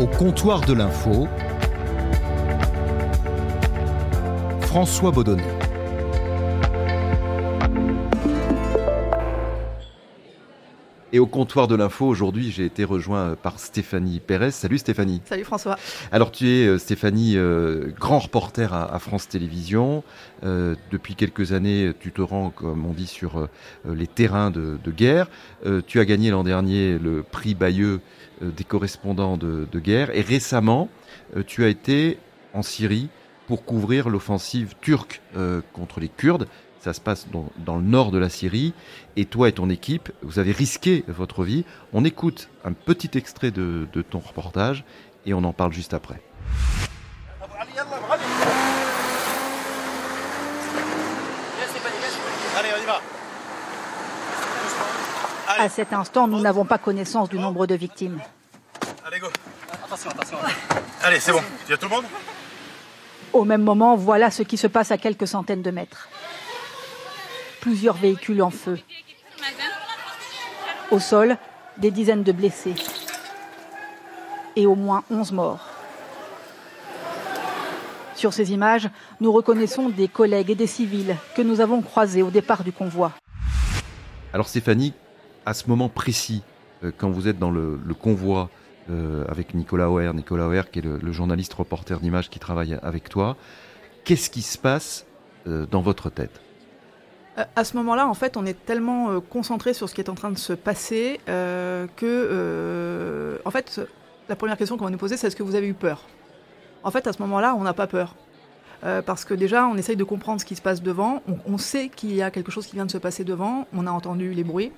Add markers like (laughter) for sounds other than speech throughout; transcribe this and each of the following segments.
Au comptoir de l'info, François Baudonnet. Et au comptoir de l'info, aujourd'hui, j'ai été rejoint par Stéphanie Pérez. Salut Stéphanie. Salut François. Alors tu es, euh, Stéphanie, euh, grand reporter à, à France Télévisions. Euh, depuis quelques années, tu te rends, comme on dit, sur euh, les terrains de, de guerre. Tu as gagné l'an dernier le prix Bayeux des correspondants de, de guerre. Et récemment, euh, tu as été en Syrie pour couvrir l'offensive turque euh, contre les Kurdes. Ça se passe dans, dans, le nord de la Syrie. Et toi et ton équipe, vous avez risqué votre vie. On écoute un petit extrait de, de ton reportage et on en parle juste après. Allez, on y va. À cet instant, nous n'avons pas connaissance du nombre de victimes. Allez, go. Attention, attention. Allez, c'est bon. Il y a tout le monde Au même moment, voilà ce qui se passe à quelques centaines de mètres. Plusieurs véhicules en feu. Au sol, des dizaines de blessés. Et au moins 11 morts. Sur ces images, nous reconnaissons des collègues et des civils que nous avons croisés au départ du convoi. Alors Stéphanie, à ce moment précis, euh, quand vous êtes dans le, convoi euh, avec Nicolas Oer, Nicolas Oer qui est le, journaliste reporter d'images qui travaille avec toi, qu'est-ce qui se passe euh, dans votre tête? À ce moment-là, en fait, on est tellement concentré sur ce qui est en train de se passer que, en fait, la première question qu'on va nous poser, c'est est-ce que vous avez eu peur? En fait, à ce moment-là, on n'a pas peur. Parce que déjà, on essaye de comprendre ce qui se passe devant. On sait qu'il y a quelque chose qui vient de se passer devant. On a entendu les bruits.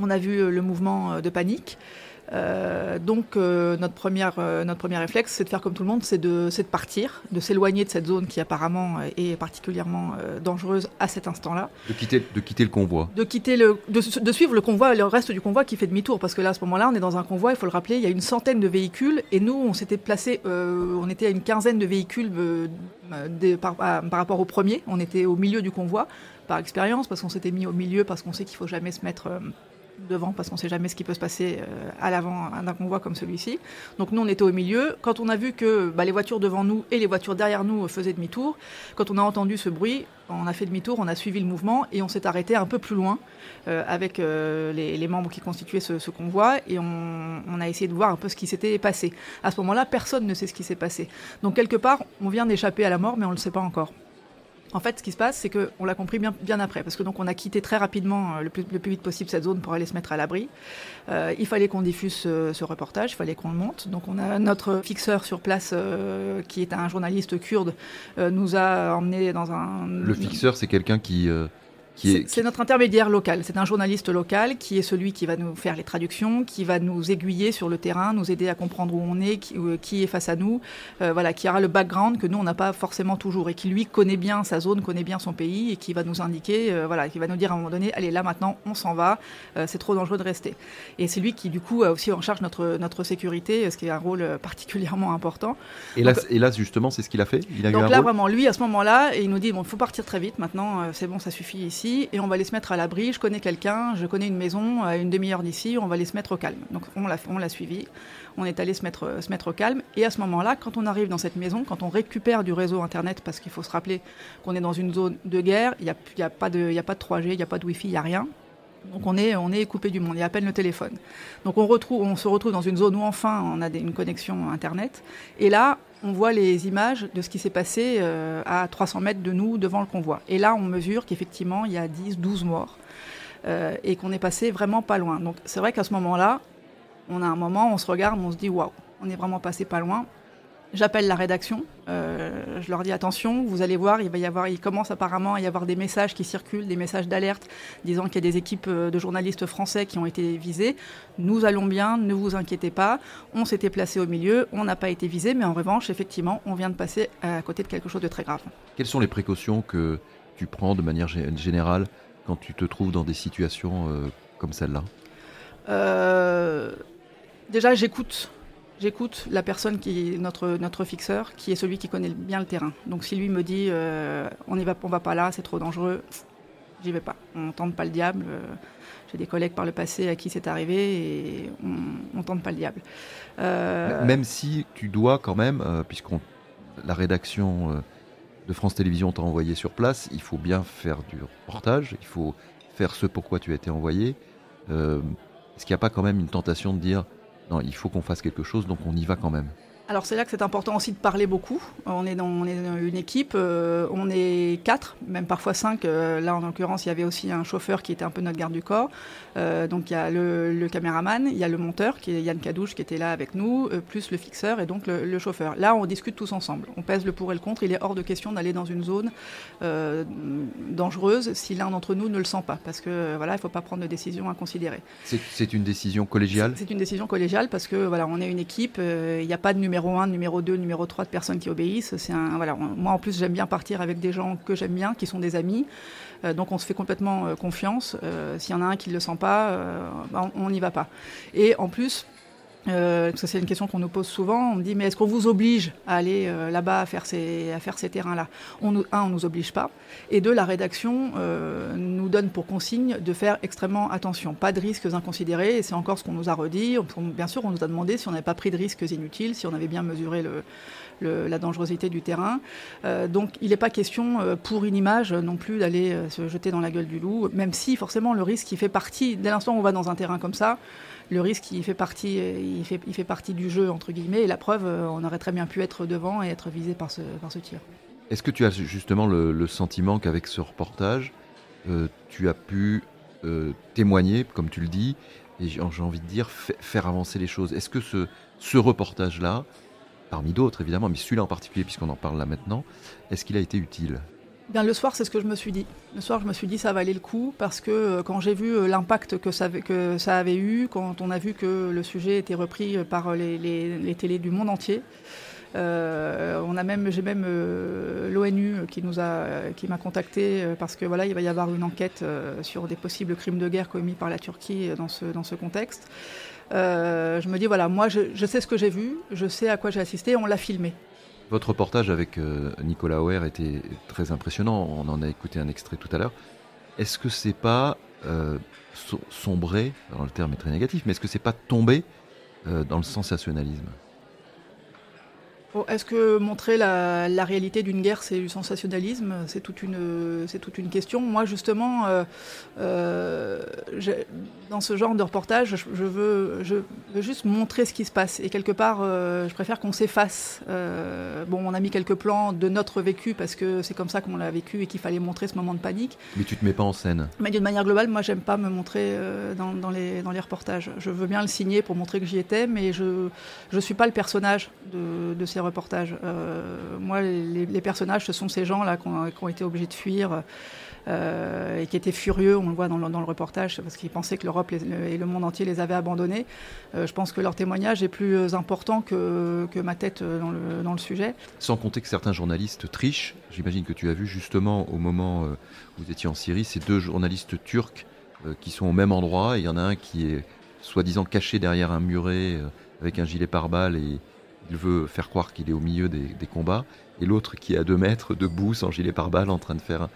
On a vu euh, le mouvement euh, de panique. Euh, donc euh, notre première euh, notre premier réflexe, c'est de faire comme tout le monde, c'est de partir, de s'éloigner de cette zone qui apparemment est particulièrement dangereuse à cet instant-là. De quitter, de quitter le convoi. De quitter le, de, de suivre le convoi, le reste du convoi qui fait demi-tour, parce que là, à ce moment-là, on est dans un convoi, il faut le rappeler, il y a une centaine de véhicules, et nous, on s'était placé, on était à une quinzaine de véhicules des- par, à- par rapport au premier, on était au milieu du convoi, par expérience, parce qu'on s'était mis au milieu, parce qu'on sait qu'il faut jamais se mettre devant, parce qu'on sait jamais ce qui peut se passer euh, à l'avant d'un convoi comme celui-ci. Donc nous, on était au milieu. Quand on a vu que bah, les voitures devant nous et les voitures derrière nous euh, faisaient demi-tour, quand on a entendu ce bruit, on a fait demi-tour, on a suivi le mouvement et on s'est arrêté un peu plus loin euh, avec les, membres qui constituaient ce, convoi et on, a essayé de voir un peu ce qui s'était passé. À ce moment-là, personne ne sait ce qui s'est passé. Donc quelque part, on vient d'échapper à la mort, mais on ne le sait pas encore. En fait, ce qui se passe, c'est qu'on l'a compris bien, après, parce que donc on a quitté très rapidement euh, le plus, vite possible cette zone pour aller se mettre à l'abri. Euh, il fallait qu'on diffuse ce, ce, reportage, il fallait qu'on le monte. Donc on a notre fixeur sur place, euh, qui est un journaliste kurde, euh, nous a emmené dans un. Le fixeur, c'est quelqu'un qui c'est notre intermédiaire local. C'est un journaliste local qui est celui qui va nous faire les traductions, qui va nous aiguiller sur le terrain, nous aider à comprendre où on est, qui, euh, qui est face à nous, euh, voilà, qui aura le background que nous on n'a pas forcément toujours et qui lui connaît bien sa zone, connaît bien son pays et qui va nous indiquer, euh, voilà, qui va nous dire à un moment donné, allez là maintenant on s'en va, euh, c'est trop dangereux de rester. Et c'est lui qui du coup a aussi en charge notre notre sécurité, ce qui est un rôle particulièrement important. Et là, donc, et là justement, c'est ce qu'il a fait? Il a donc eu un là rôle? vraiment lui à ce moment-là, il nous dit bon, il faut partir très vite maintenant, c'est bon, ça suffit ici et on va aller se mettre à l'abri. Je connais quelqu'un, je connais une maison à une demi-heure d'ici, on va aller se mettre au calme. Donc on l'a, suivi, on est allé se mettre, au calme. Et à ce moment-là, quand on arrive dans cette maison, quand on récupère du réseau Internet, parce qu'il faut se rappeler qu'on est dans une zone de guerre, il n'y y a, pas de, a pas de 3G, il n'y a pas de Wi-Fi, il n'y a rien. Donc on est, coupé du monde, il y a à peine le téléphone. Donc on, se retrouve dans une zone où enfin on a une connexion Internet. Et là, on voit les images de ce qui s'est passé euh, à 300 mètres de nous devant le convoi. Et là, on mesure qu'effectivement, il y a 10, 12 morts euh, et qu'on est passé vraiment pas loin. Donc c'est vrai qu'à ce moment-là, on a un moment, on se regarde, on se dit waouh, on est vraiment passé pas loin. J'appelle la rédaction, euh, je leur dis attention, vous allez voir, il va y avoir, il commence apparemment à y avoir des messages qui circulent, des messages d'alerte disant qu'il y a des équipes euh, de journalistes français qui ont été visées. Nous allons bien, ne vous inquiétez pas. On s'était placé au milieu, on n'a pas été visé, mais en revanche, effectivement, on vient de passer à côté de quelque chose de très grave. Quelles sont les précautions que tu prends de manière générale quand tu te trouves dans des situations euh, comme celle-là? Euh, Déjà, j'écoute j'écoute la personne qui notre, notre fixeur, qui est celui qui connaît bien le terrain. Donc si lui me dit euh, on y va, pas là, c'est trop dangereux, j'y vais pas. On tente pas le diable. J'ai des collègues par le passé à qui c'est arrivé et on, on tente pas le diable. Même si tu dois quand même, puisqu'on la rédaction de France Télévisions t'a envoyé sur place, il faut bien faire du reportage, il faut faire ce pourquoi tu as été envoyé. Est-ce qu'il n'y a pas quand même une tentation de dire non, il faut qu'on fasse quelque chose, donc on y va quand même alors c'est là que c'est important aussi de parler beaucoup. On est dans, une équipe, euh, on est quatre, même parfois cinq. Euh, là en l'occurrence, il y avait aussi un chauffeur qui était un peu notre garde du corps. Euh, donc il y a le, caméraman, il y a le monteur qui est Yann Cadouche qui était là avec nous, plus le fixeur et donc le, chauffeur. Là on discute tous ensemble. On pèse le pour et le contre. Il est hors de question d'aller dans une zone dangereuse si l'un d'entre nous ne le sent pas, parce que voilà, il ne faut pas prendre de décision inconsidérée. C'est une décision collégiale? C'est une décision collégiale parce que voilà, on est une équipe. Il n'y a pas de numéro numéro 1, numéro 2, numéro 3 de personnes qui obéissent. C'est un, voilà, moi, en plus, j'aime bien partir avec des gens que j'aime bien, qui sont des amis. Euh, donc, on se fait complètement euh, confiance. Euh, s'il y en a un qui ne le sent pas, bah, on n'y va pas. Et en plus, euh, c'est une question qu'on nous pose souvent. On me dit mais est-ce qu'on vous oblige à aller euh, là-bas à faire ces, terrains-là? Un, on nous oblige pas. Et deux, la rédaction euh, nous donne pour consigne de faire extrêmement attention. Pas de risques inconsidérés. Et c'est encore ce qu'on nous a redit. bien sûr, on nous a demandé si on n'avait pas pris de risques inutiles, si on avait bien mesuré la dangerosité du terrain. Donc il n'est pas question pour une image non plus d'aller se jeter dans la gueule du loup, même si forcément le risque il fait partie, dès l'instant où on va dans un terrain comme ça, le risque, il fait partie, il fait, il fait partie du jeu, entre guillemets, et la preuve, euh, on aurait très bien pu être devant et être visé par ce, par ce tir. Est-ce que tu as justement le, sentiment qu'avec ce reportage, euh, tu as pu euh, témoigner, comme tu le dis, et j'ai envie de dire, faire avancer les choses? Est-ce que ce, ce reportage-là, parmi d'autres évidemment, mais celui-là en particulier, puisqu'on en parle là maintenant, est-ce qu'il a été utile? Bien, le soir, c'est ce que je me suis dit. Le soir, je me suis dit ça valait le coup parce que euh, quand j'ai vu euh, l'impact que ça, avait eu, quand on a vu que le sujet était repris par les, les, télés du monde entier, euh, on a même, j'ai même l'ONU qui nous a, qui m'a contacté parce que voilà, il va y avoir une enquête sur des possibles crimes de guerre commis par la Turquie dans ce dans ce contexte. je me dis voilà, moi je sais ce que j'ai vu, je sais à quoi j'ai assisté, on l'a filmé. Votre reportage avec euh, Nicolas Auer était très impressionnant. On en a écouté un extrait tout à l'heure. Est-ce que c'est pas euh, sombrer, alors le terme est très négatif, mais est-ce que c'est pas tomber euh, dans le sensationnalisme? Est-ce que montrer la, réalité d'une guerre, c'est du sensationnalisme? C'est toute une, toute une question. Moi, justement, euh, euh, dans ce genre de reportage, je, veux, je veux juste montrer ce qui se passe. Et quelque part, euh, je préfère qu'on s'efface. bon, on a mis quelques plans de notre vécu parce que c'est comme ça qu'on l'a vécu et qu'il fallait montrer ce moment de panique. Mais tu te mets pas en scène. Mais d'une manière globale, moi, j'aime pas me montrer dans, les, dans les reportages. Je veux bien le signer pour montrer que j'y étais, mais je ne suis pas le personnage de, de ces reportage. Euh, moi, les, personnages, ce sont ces gens-là qui ont, été obligés de fuir euh, et qui étaient furieux, on le voit dans le, reportage, parce qu'ils pensaient que l'Europe et le monde entier les avaient abandonnés. Euh, je pense que leur témoignage est plus important que, que ma tête dans le, dans le, sujet. Sans compter que certains journalistes trichent. J'imagine que tu as vu justement au moment où vous étiez en Syrie, ces deux journalistes turcs qui sont au même endroit. Il y en a un qui est soi-disant caché derrière un muret avec un gilet pare-balles et, il veut faire croire qu'il est au milieu des, combats, et l'autre qui est à deux mètres, debout, sans gilet pare-balles, en train de faire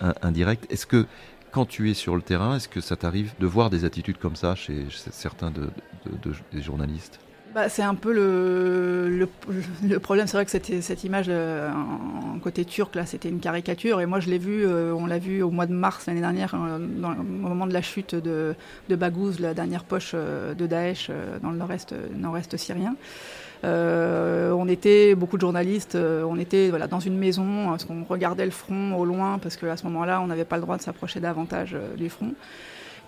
un, direct. Est-ce que, quand tu es sur le terrain, est-ce que ça t'arrive de voir des attitudes comme ça chez, certains des journalistes? Bah, c'est un peu le, le, problème. C'est vrai que cette, cette image euh, en côté turc, là, c'était une caricature. Et moi, je l'ai vu, euh, on l'a vu au mois de mars l'année dernière, euh, au moment de la chute de, de Baghouz, la dernière poche de Daesh dans le nord-est nord -est syrien. Euh, on était beaucoup de journalistes, euh, on était voilà, dans une maison, parce qu'on regardait le front au loin, parce qu'à ce moment-là, on n'avait pas le droit de s'approcher davantage euh, du front.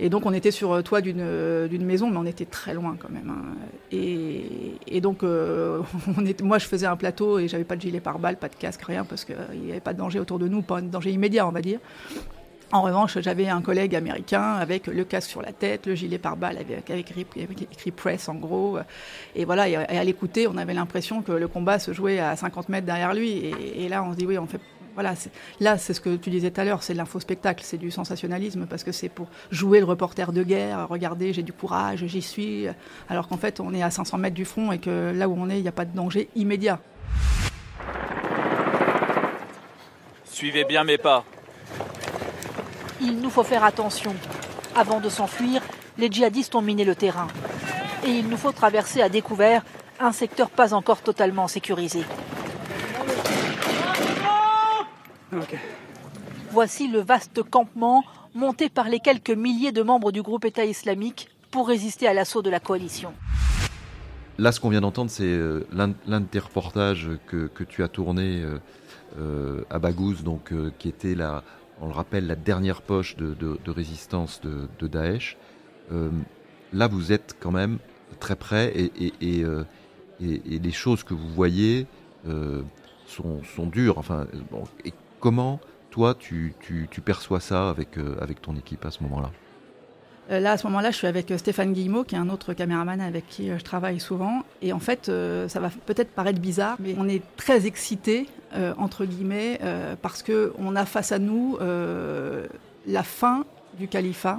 Et donc on était sur toit d'une maison, mais on était très loin quand même. Hein. Et, donc (laughs) on était, moi je faisais un plateau et j'avais pas de gilet pare-balles, pas de casque, rien, parce qu'il n'y avait pas de danger autour de nous, pas de danger immédiat on va dire. En revanche, j'avais un collègue américain avec le casque sur la tête, le gilet pare-balles avec, écrit, press en gros. Et voilà, à l'écouter, on avait l'impression que le combat se jouait à 50 mètres derrière lui. Et, là, on se dit, oui, on fait. Voilà, là, c'est ce que tu disais tout à l'heure, c'est l'info-spectacle, c'est du sensationnalisme parce que c'est pour jouer le reporter de guerre, regardez, j'ai du courage, j'y suis, alors qu'en fait, on est à 500 mètres du front et que là où on est, il n'y a pas de danger immédiat. Suivez bien mes pas. Il nous faut faire attention. Avant de s'enfuir, les djihadistes ont miné le terrain. Et il nous faut traverser à découvert un secteur pas encore totalement sécurisé. Voici le vaste campement monté par les quelques milliers de membres du groupe État islamique pour résister à l'assaut de la coalition. Là, ce qu'on vient d'entendre, c'est euh, l'un de tes reportages que, tu as tourné euh, euh, à Baghouz, donc, qui était, la, on le rappelle, la dernière poche de, résistance de, Daesh. là, vous êtes quand même très près et, et, les choses que vous voyez sont, sont, dures. Enfin, et comment, toi, tu, perçois ça avec, ton équipe à ce moment-là? euh, là, à ce moment-là, je suis avec euh, Stéphane Guillemot, qui est un autre caméraman avec qui euh, je travaille souvent. Et en fait, ça va peut-être paraître bizarre, mais on est très excités, entre guillemets, parce qu'on a face à nous la fin du califat.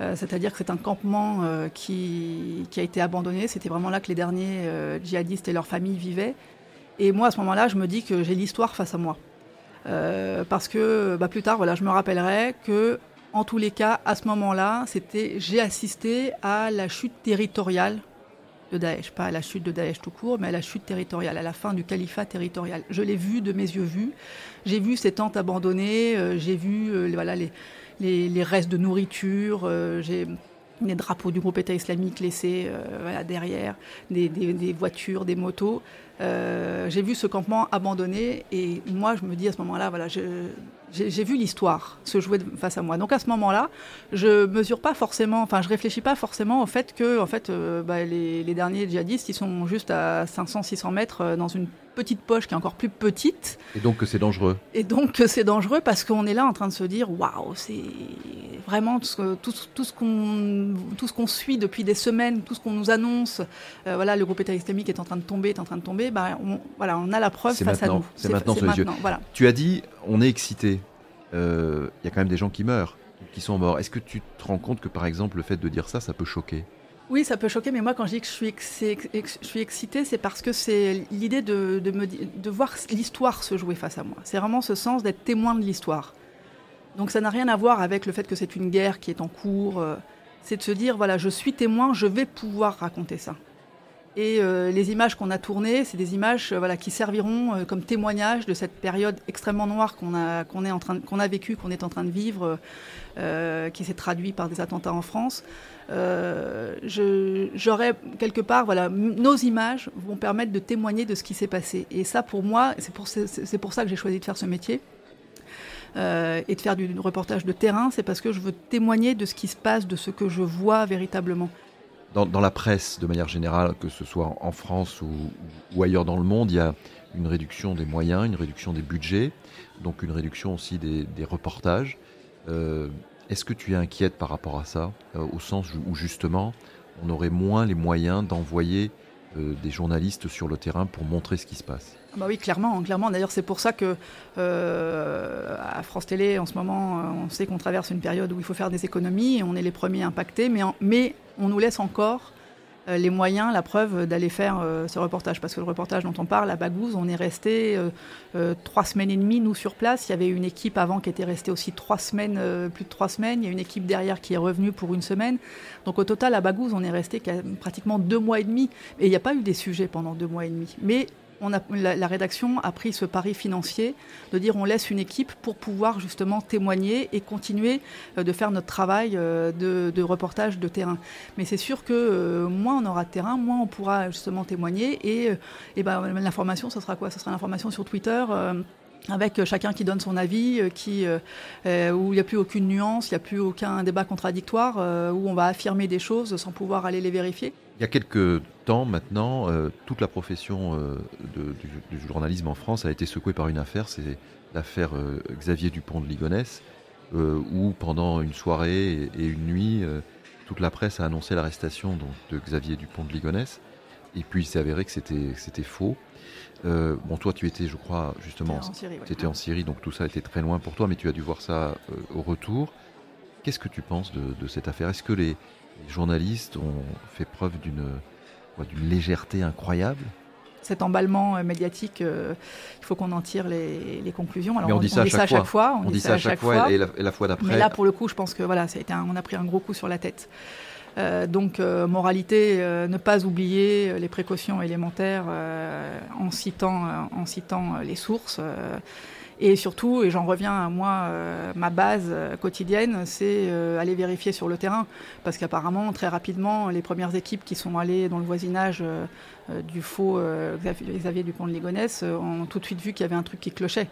C'est-à-dire que c'est un campement qui, qui, a été abandonné. C'était vraiment là que les derniers djihadistes et leurs familles vivaient. Et moi, à ce moment-là, je me dis que j'ai l'histoire face à moi. parce que bah, plus tard, voilà, je me rappellerai que en tous les cas, à ce moment-là, c'était j'ai assisté à la chute territoriale de Daesh, pas à la chute de Daesh tout court, mais à la chute territoriale, à la fin du califat territorial. Je l'ai vu de mes yeux vus. J'ai vu ces tentes abandonnées, euh, j'ai vu euh, voilà les, restes de nourriture, euh, j'ai les drapeaux du groupe État islamique laissés voilà, derrière, des, des, voitures, des motos. j'ai vu ce campement abandonné et moi je me dis à ce moment-là, voilà, j'ai vu l'histoire se jouer face à moi. Donc à ce moment-là, je mesure pas forcément, enfin je réfléchis pas forcément au fait que en fait, euh, bah, les, derniers djihadistes, ils sont juste à 500-600 mètres euh, dans une petite poche qui est encore plus petite. Et donc que c'est dangereux. Et donc que (laughs) c'est dangereux parce qu'on est là en train de se dire waouh, c'est vraiment tout ce, tout, tout ce qu'on tout ce qu'on suit depuis des semaines, tout ce qu'on nous annonce. Euh, voilà, le groupe État islamique est en train de tomber, est en train de tomber. Bah, on, voilà, on a la preuve face à nous. C'est maintenant sous les yeux. Voilà. Tu as dit, on est excité. Il euh, y a quand même des gens qui meurent, qui sont morts. Est-ce que tu te rends compte que par exemple le fait de dire ça, ça peut choquer? Oui, ça peut choquer, mais moi, quand je dis que je suis, excitée, c'est parce que c'est l'idée de, voir l'histoire se jouer face à moi. C'est vraiment ce sens d'être témoin de l'histoire. Donc ça n'a rien à voir avec le fait que c'est une guerre qui est en cours. Euh, c'est de se dire, voilà, je suis témoin, je vais pouvoir raconter ça. Et euh, les images qu'on a tournées, c'est des images euh, voilà, qui serviront comme témoignage de cette période extrêmement noire qu'on a, est en train, qu'on a vécue, qu'on est en train de vivre, qui s'est traduit par des attentats en France. Euh, j'aurais quelque part, voilà, nos images vont permettre de témoigner de ce qui s'est passé. Et ça, pour moi, c'est pour, ça que j'ai choisi de faire ce métier. Euh, et de faire du reportage de terrain, c'est parce que je veux témoigner de ce qui se passe, de ce que je vois véritablement. Dans, la presse, de manière générale, que ce soit en France ou, ailleurs dans le monde, il y a une réduction des moyens, une réduction des budgets, donc une réduction aussi des, des reportages. Euh, est-ce que tu es inquiète par rapport à ça, euh, au sens où justement on aurait moins les moyens d'envoyer euh, des journalistes sur le terrain pour montrer ce qui se passe? Ah bah oui, clairement, clairement. D'ailleurs, c'est pour ça que euh, à France Télé, en ce moment, on sait qu'on traverse une période où il faut faire des économies et on est les premiers impactés, mais, mais on nous laisse encore les moyens, la preuve d'aller faire euh, ce reportage. Parce que le reportage dont on parle à Bagouze, on est resté euh, trois semaines et demie, nous, sur place. Il y avait une équipe avant qui était restée aussi trois semaines, plus de trois semaines. Il y a une équipe derrière qui est revenue pour une semaine. Donc au total, à Bagouze, on est resté pratiquement deux mois et demi. Et il n'y a pas eu des sujets pendant deux mois et demi. Mais on a, la, rédaction a pris ce pari financier de dire on laisse une équipe pour pouvoir justement témoigner et continuer euh, de faire notre travail euh, de, reportage de terrain. Mais c'est sûr que euh, moins on aura de terrain, moins on pourra justement témoigner et, et ben, l'information, ce sera quoi? Ce sera l'information sur Twitter avec chacun qui donne son avis, qui, où il n'y a plus aucune nuance, il n'y a plus aucun débat contradictoire, où on va affirmer des choses sans pouvoir aller les vérifier. Il y a quelques temps maintenant, euh, toute la profession euh, du, journalisme en France a été secouée par une affaire, c'est l'affaire euh, Xavier Dupont de Ligonnès, où pendant une soirée et, une nuit, toute la presse a annoncé l'arrestation de Xavier Dupont de Ligonnès, et puis il s'est avéré que c'était faux. Bon, toi, tu étais, je crois, justement, tu étais en Syrie, donc tout ça était très loin pour toi, mais tu as dû voir ça au retour. Qu'est-ce que tu penses de, cette affaire? Est-ce que les, les journalistes ont fait preuve d'une d'une légèreté incroyable? Cet emballement médiatique, il faut qu'on en tire les, conclusions. Alors, on, dit ça, à, chaque fois. On, dit ça à chaque fois, et, la, fois d'après. Mais là, pour le coup, je pense que voilà, ça a été on a pris un gros coup sur la tête. Donc, moralité, ne pas oublier les précautions élémentaires en citant, en citant les sources. Et surtout, et j'en reviens à moi, euh, ma base euh, quotidienne, c'est euh, aller vérifier sur le terrain. Parce qu'apparemment, très rapidement, les premières équipes qui sont allées dans le voisinage du faux Xavier Dupont de Ligonnès ont tout de suite vu qu'il y avait un truc qui clochait.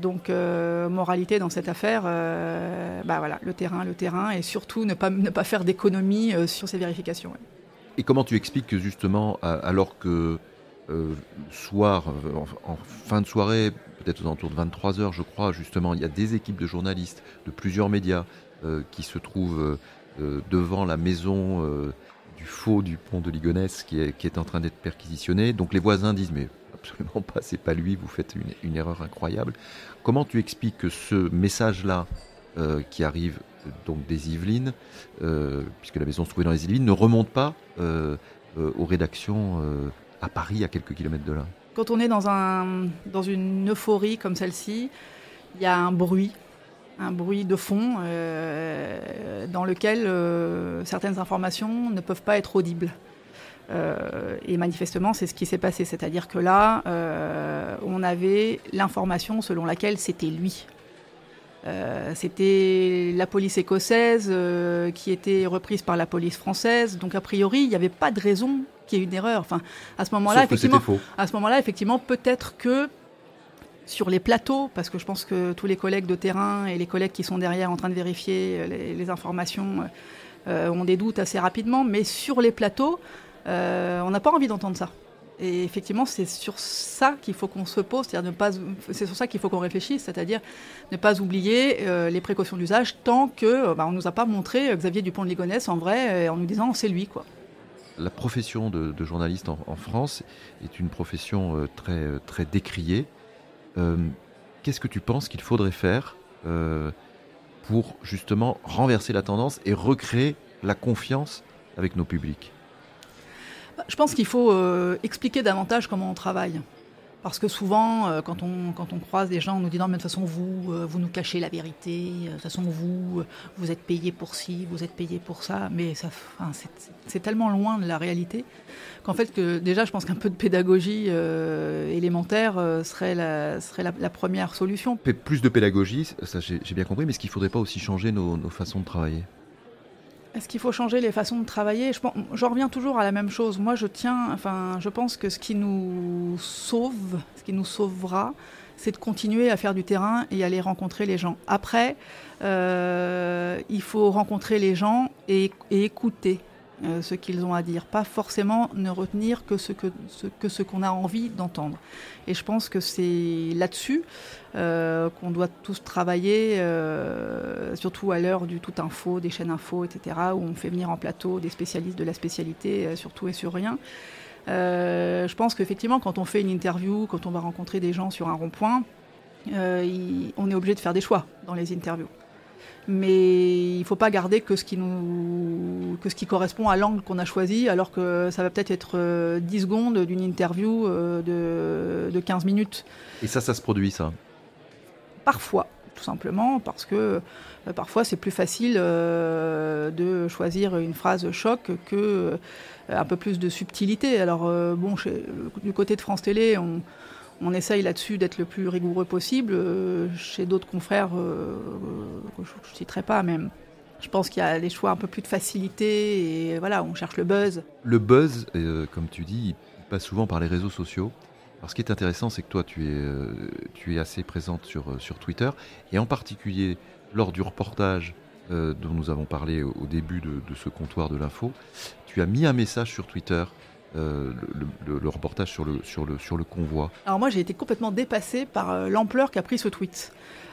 donc, moralité dans cette affaire, bah voilà, le terrain, le terrain, et surtout ne pas, ne pas faire d'économie sur ces vérifications. Et comment tu expliques que justement, alors que soir, en, fin de soirée, peut-être aux alentours de 23 heures, je crois, justement, il y a des équipes de journalistes de plusieurs médias euh, qui se trouvent euh, devant la maison euh, du faux du pont de Ligonnès qui est, en train d'être perquisitionné. Donc les voisins disent mais absolument pas, c'est pas lui, vous faites une, une, erreur incroyable. Comment tu expliques que ce message-là qui arrive donc des Yvelines, puisque la maison se trouvait dans les Yvelines, ne remonte pas aux rédactions à Paris, à quelques kilomètres de là? Quand on est dans, un, dans une euphorie comme celle-ci, il y a un bruit, un bruit de fond euh, dans lequel euh, certaines informations ne peuvent pas être audibles. Euh, et manifestement, c'est ce qui s'est passé. C'est-à-dire que là, on avait l'information selon laquelle c'était lui. c'était la police écossaise qui était reprise par la police française. Donc a priori, il n'y avait pas de raison qu'il y ait une erreur. Enfin, à ce moment-là, effectivement, à ce moment-là, effectivement, peut-être que sur les plateaux, parce que je pense que tous les collègues de terrain et les collègues qui sont derrière en train de vérifier les, informations euh, ont des doutes assez rapidement, mais sur les plateaux, euh, on n'a pas envie d'entendre ça. Et effectivement, c'est sur ça qu'il faut qu'on se pose, c'est-à-dire ne pas, c'est sur ça qu'il faut qu'on réfléchisse, c'est-à-dire ne pas oublier euh, les précautions d'usage tant que bah, on nous a pas montré Xavier Dupont de Ligonnès en vrai en nous disant c'est lui quoi la profession de, journaliste en, France est une profession euh, très, euh, très décriée. Euh, qu'est-ce que tu penses qu'il faudrait faire pour justement renverser la tendance et recréer la confiance avec nos publics? Je pense qu'il faut expliquer davantage comment on travaille. Parce que souvent, euh, quand, on, quand on croise des gens, on nous dit non, mais de toute façon, vous, euh, vous nous cachez la vérité, euh, de toute façon, vous, vous êtes payé pour ci, vous êtes payé pour ça. Mais c'est tellement loin de la réalité qu'en fait, que, déjà, je pense qu'un peu de pédagogie élémentaire serait, la, serait la, première solution. Plus de pédagogie, ça j'ai bien compris, mais est-ce qu'il ne faudrait pas aussi changer nos façons de travailler? Est-ce qu'il faut changer les façons de travailler? Je, reviens toujours à la même chose. Moi, je tiens, enfin, je pense que ce qui nous sauve, ce qui nous sauvera, c'est de continuer à faire du terrain et aller rencontrer les gens. Après, euh, il faut rencontrer les gens et écouter. Euh, ce qu'ils ont à dire, pas forcément ne retenir que ce que ce, que ce qu'on a envie d'entendre. Et je pense que c'est là-dessus euh, qu'on doit tous travailler, euh, surtout à l'heure du tout info, des chaînes info, etc., où on fait venir en plateau des spécialistes de la spécialité sur tout et sur rien. je pense qu'effectivement, quand on fait une interview, quand on va rencontrer des gens sur un rond-point, on est obligé de faire des choix dans les interviews mais il ne faut pas garder que ce qui, nous, que ce qui correspond à l'angle qu'on a choisi, alors que ça va peut-être être 10 euh, secondes d'une interview euh, de, de 15 minutes. Et ça, ça se produit, ça? Parfois, tout simplement, parce que euh, parfois c'est plus facile de choisir une phrase choc que un peu plus de subtilité. Alors, bon, du côté de France Télé, on on essaye là-dessus d'être le plus rigoureux possible. Euh, chez d'autres confrères, euh, je ne citerai pas, mais je pense qu'il y a des choix un peu plus de facilité et voilà, on cherche le buzz. Le buzz, euh, comme tu dis, passe souvent par les réseaux sociaux. Alors, ce qui est intéressant, c'est que toi, tu es, assez présente sur, Twitter, et en particulier lors du reportage dont nous avons parlé au, début de, ce comptoir de l'info, tu as mis un message sur Twitter euh, le, reportage sur le, sur, le, sur le convoi Alors moi j'ai été complètement dépassé par euh, l'ampleur qu'a pris ce tweet.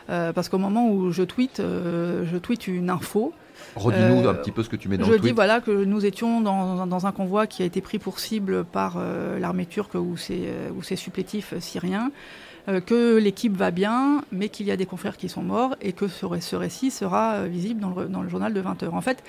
Euh, parce qu'au moment où je tweete, je tweete une info. Redis-nous un petit peu ce que tu mets dans je le tweet. Je dis voilà que nous étions dans, dans, un convoi qui a été pris pour cible par l'armée turque ou ses, ou ses supplétifs syriens, que l'équipe va bien, mais qu'il y a des confrères qui sont morts et que ce, ce récit sera visible dans le, dans le journal de 20h. En fait,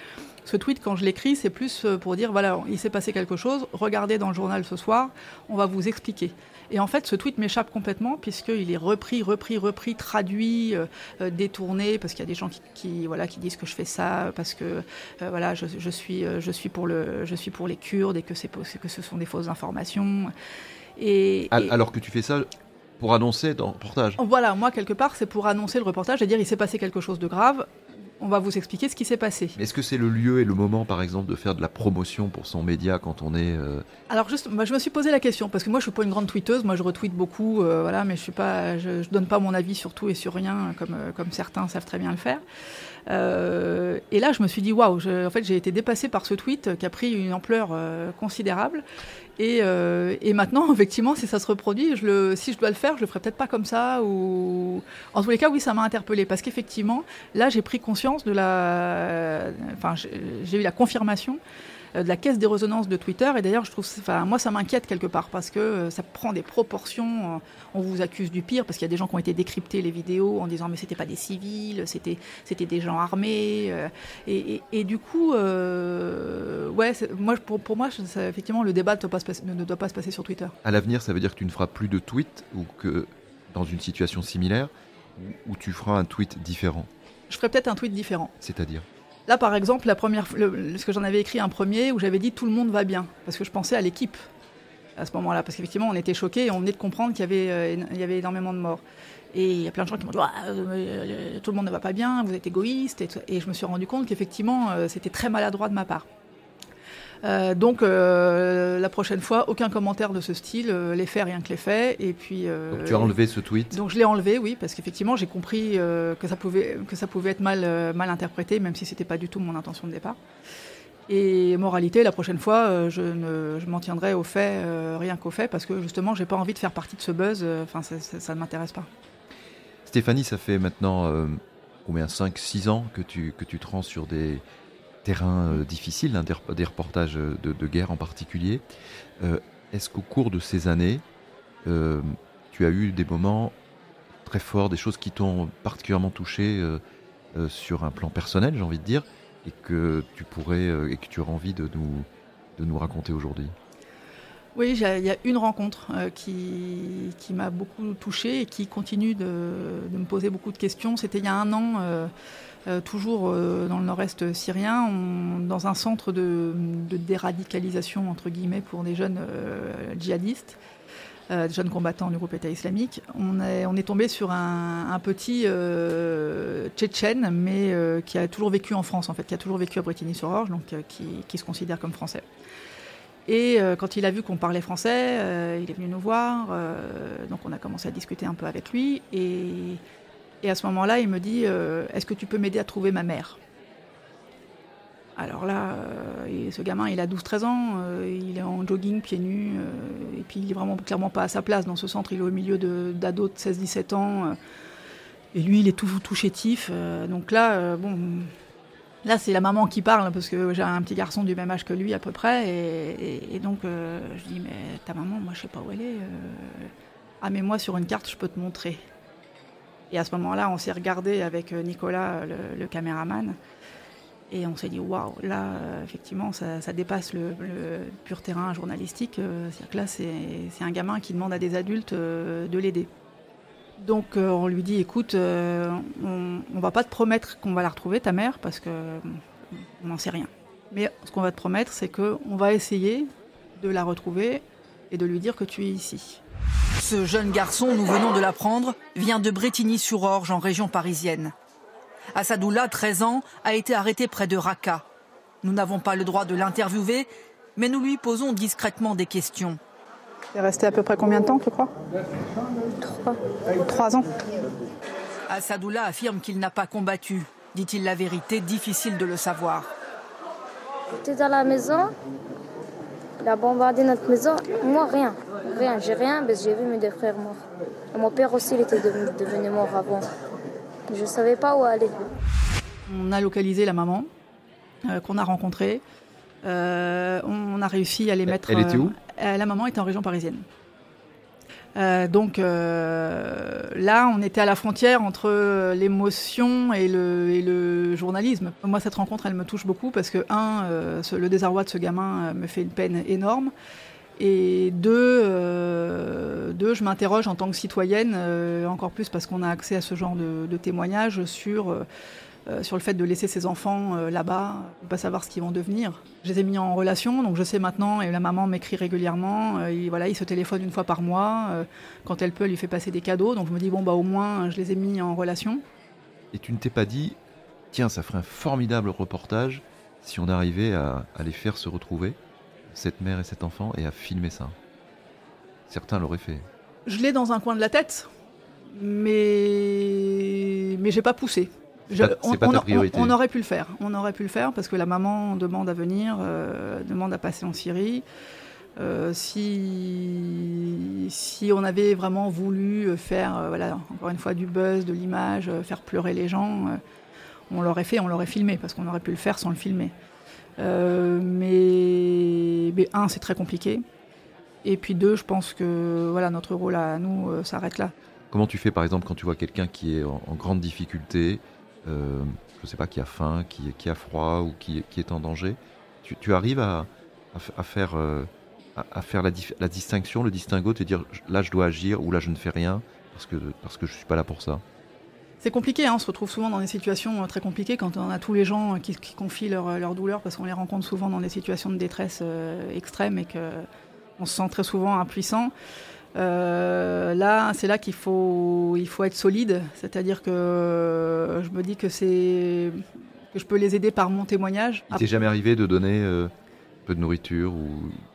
Ce tweet, quand je l'écris, c'est plus pour dire voilà, il s'est passé quelque chose, regardez dans le journal ce soir, on va vous expliquer. Et en fait, ce tweet m'échappe complètement puisqu'il est repris, repris, repris, traduit, euh, euh, détourné, parce qu'il y a des gens qui, voilà, qui disent que je fais ça parce que euh, voilà, je, suis, je, suis pour le, je suis pour les Kurdes et que, c'est, que ce sont des fausses informations. Et, Alors que tu fais ça pour annoncer dans le reportage? Voilà, moi quelque part c'est pour annoncer le reportage et dire il s'est passé quelque chose de grave, on va vous expliquer ce qui s'est passé. Est-ce que c'est le lieu et le moment, par exemple, de faire de la promotion pour son média quand on est euh, Alors juste, je me suis posé la question parce que moi je suis pas une grande tweeteuse, moi je retweete beaucoup, euh, voilà, mais je suis pas, je, donne pas mon avis sur tout et sur rien comme euh, comme certains savent très bien le faire. Et là, je me suis dit waouh, en fait, j'ai été dépassée par ce tweet qui a pris une ampleur considérable. Et, et, maintenant, (laughs) effectivement, si ça se reproduit, si je dois le faire, je le ferai peut-être pas comme ça. Ou en tous les cas, oui, ça m'a interpellée parce qu'effectivement, là, j'ai pris conscience de la. Enfin, j'ai eu la confirmation euh, de la caisse des résonances de Twitter. Et d'ailleurs, je trouve, enfin, moi, ça m'inquiète quelque part parce que euh, ça prend des proportions. Euh, on vous accuse du pire parce qu'il y a des gens qui ont été décryptés les vidéos en disant mais c'était pas des civils, c'était c'était des gens armés. Et, et, du coup, ouais, moi, pour, pour moi, effectivement, le débat ne doit, pas se passer, ne doit pas se passer sur Twitter. À l'avenir, ça veut dire que tu ne feras plus de tweets ou que dans une situation similaire, où tu feras un tweet différent? Je ferais peut-être un tweet différent. C'est-à-dire? Là, par exemple, la première, ce que j'en avais écrit un premier où j'avais dit tout le monde va bien, parce que je pensais à l'équipe à ce moment-là, parce qu'effectivement, on était choqués et on venait de comprendre qu'il y avait, euh, énormément de morts. Et il y a plein de gens qui m'ont dit euh, tout le monde ne va pas bien, vous êtes égoïste. et je me suis rendu compte qu'effectivement, euh, c'était très maladroit de ma part. Euh, donc euh, la prochaine fois, aucun commentaire de ce style, euh, les faits rien que les faits. Et puis. donc tu as enlevé ce tweet. Donc je l'ai enlevé, oui, parce qu'effectivement j'ai compris que ça pouvait que ça pouvait être mal mal interprété, même si c'était pas du tout mon intention de départ. Et moralité, la prochaine fois, je, ne, je m'en tiendrai aux faits, rien qu'aux faits, parce que justement, j'ai pas envie de faire partie de ce buzz. Enfin, ça, ne m'intéresse pas. Stéphanie, ça fait maintenant combien 5-6 ans que tu, que tu te rends sur des, terrain euh, difficile, hein, des, reportages de, guerre en particulier. Euh, est-ce qu'au cours de ces années, euh, tu as eu des moments très forts, des choses qui t'ont particulièrement touché sur un plan personnel, j'ai envie de dire, et que tu pourrais et que tu auras envie de nous, de nous raconter aujourd'hui? Oui, il y a une rencontre qui, qui m'a beaucoup touchée et qui continue de, me poser beaucoup de questions. C'était il y a un an, euh, toujours euh, dans le nord-est syrien, dans un centre de, déradicalisation, entre guillemets, pour des jeunes euh, djihadistes. des jeunes combattants du groupe État islamique. On est, on est tombé sur un, petit tchétchène, mais qui a toujours vécu en France, en fait, qui a toujours vécu à Bretigny-sur-Orge, donc qui, qui, se considère comme français. Et quand il a vu qu'on parlait français, il est venu nous voir, donc on a commencé à discuter un peu avec lui, et et à ce moment-là, il me dit euh, Est-ce que tu peux m'aider à trouver ma mère? Alors là, euh, ce gamin, il a 12-13 ans, euh, il est en jogging, pieds nus, et puis il est vraiment clairement pas à sa place dans ce centre. Il est au milieu d'ados de, 16-17 ans. et lui, il est tout, tout chétif. donc là, bon. Là, c'est la maman qui parle, parce que j'ai un petit garçon du même âge que lui à peu près. Et, donc, je dis, mais ta maman, moi, je sais pas où elle est. Ah, mais moi, sur une carte, je peux te montrer. Et à ce moment-là, on s'est regardé avec euh, Nicolas, le, caméraman, et on s'est dit waouh, là, euh, effectivement, ça, dépasse le, pur terrain journalistique. Euh, c'est-à-dire que là, c'est un gamin qui demande à des adultes de l'aider. Donc on lui dit écoute, on ne va pas te promettre qu'on va la retrouver, ta mère, parce qu'on n'en sait rien. Mais ce qu'on va te promettre, c'est qu'on va essayer de la retrouver et de lui dire que tu es ici. Ce jeune garçon, nous venons de l'apprendre, vient de Bretigny-sur-Orge en région parisienne. Assadoula, 13 ans, a été arrêté près de Raqqa. Nous n'avons pas le droit de l'interviewer, mais nous lui posons discrètement des questions. Il est resté à peu près combien de temps, tu crois? Trois. Trois ans. Assadoula affirme qu'il n'a pas combattu. Dit-il la vérité, difficile de le savoir. Tu es dans la maison, il a bombardé notre maison, moi rien. Rien, j'ai rien, mais j'ai vu mes deux frères morts. mon père aussi, il était devenu, mort avant. Je ne savais pas où aller. On a localisé la maman euh, qu'on a rencontrée. Euh, on a réussi à les mettre. Elle était où? euh, La maman était en région parisienne. Euh, donc euh, là, on était à la frontière entre l'émotion et le, et le, journalisme. Moi, cette rencontre, elle me touche beaucoup parce que, un, euh, le désarroi de ce gamin me fait une peine énorme. Et deux, deux je m'interroge en tant que citoyenne, encore plus parce qu'on a accès à ce genre de, de témoignages sur euh, sur le fait de laisser ses enfants euh, là-bas, pas savoir ce qu'ils vont devenir. Je les ai mis en relation, donc je sais maintenant, et la maman m'écrit régulièrement, euh, il, voilà, il se téléphone une fois par mois, quand elle peut, elle lui fait passer des cadeaux, donc je me dis, bon, bah au moins, je les ai mis en relation. Et tu ne t'es pas dit, tiens, ça ferait un formidable reportage si on arrivait à, à les faire se retrouver, cette mère et cet enfant, et à filmer ça Certains l'auraient fait. Je l'ai dans un coin de la tête, mais mais j'ai pas poussé on, pas ta priorité. On, aurait pu le faire. On aurait pu le faire parce que la maman demande à venir, euh, demande à passer en Syrie. Euh, si, si on avait vraiment voulu faire, euh, voilà, encore une fois, du buzz, de l'image, faire pleurer les gens, on l'aurait fait, on l'aurait filmé, parce qu'on aurait pu le faire sans le filmer. mais, mais, un, c'est très compliqué. Et puis deux, je pense que voilà, notre rôle à nous s'arrête là. Comment tu fais par exemple quand tu vois quelqu'un qui est en grande difficulté, euh, je ne sais pas, qui a faim, qui, a froid ou qui, est en danger, tu, arrives à, faire, euh, la, distinction, le distinguo, te dire là je dois agir ou là je ne fais rien parce que, parce que je ne suis pas là pour ça c'est compliqué, hein, on se retrouve souvent dans des situations euh, très compliquées quand on a tous les gens qui, confient leur, leur, douleur parce qu'on les rencontre souvent dans des situations de détresse extrême et qu'on se sent très souvent impuissant. Euh, là, c'est là qu'il faut, il faut être solide, c'est-à-dire que je me dis que c'est que je peux les aider par mon témoignage. Il t'est jamais arrivé de donner euh, un peu de nourriture ou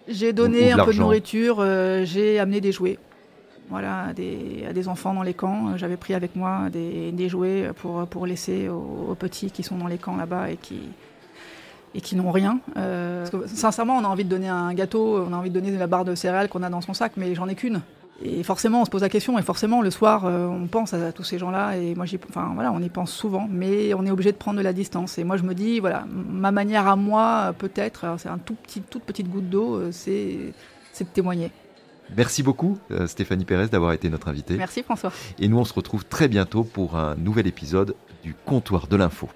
J'ai donné un peu de nourriture, euh, j'ai amené des jouets. Voilà, à des, à des, enfants dans les camps. J'avais pris avec moi des, des jouets pour, pour laisser aux, petits qui sont dans les camps là-bas et qui, et qui n'ont rien. Euh, sincèrement, on a envie de donner un gâteau, on a envie de donner la barre de céréales qu'on a dans son sac, mais j'en ai qu'une. Et forcément, on se pose la question, et forcément, le soir, euh, on pense à, tous ces gens-là, et moi, enfin, voilà, on y pense souvent, mais on est obligé de prendre de la distance. Et moi, je me dis, voilà, ma manière à moi, peut-être, c'est un tout petit, toute petite goutte d'eau, euh, c'est, c'est de témoigner. Merci beaucoup, Stéphanie Pérez, d'avoir été notre invitée. Merci, François. Et nous, on se retrouve très bientôt pour un nouvel épisode du Comptoir de l'info.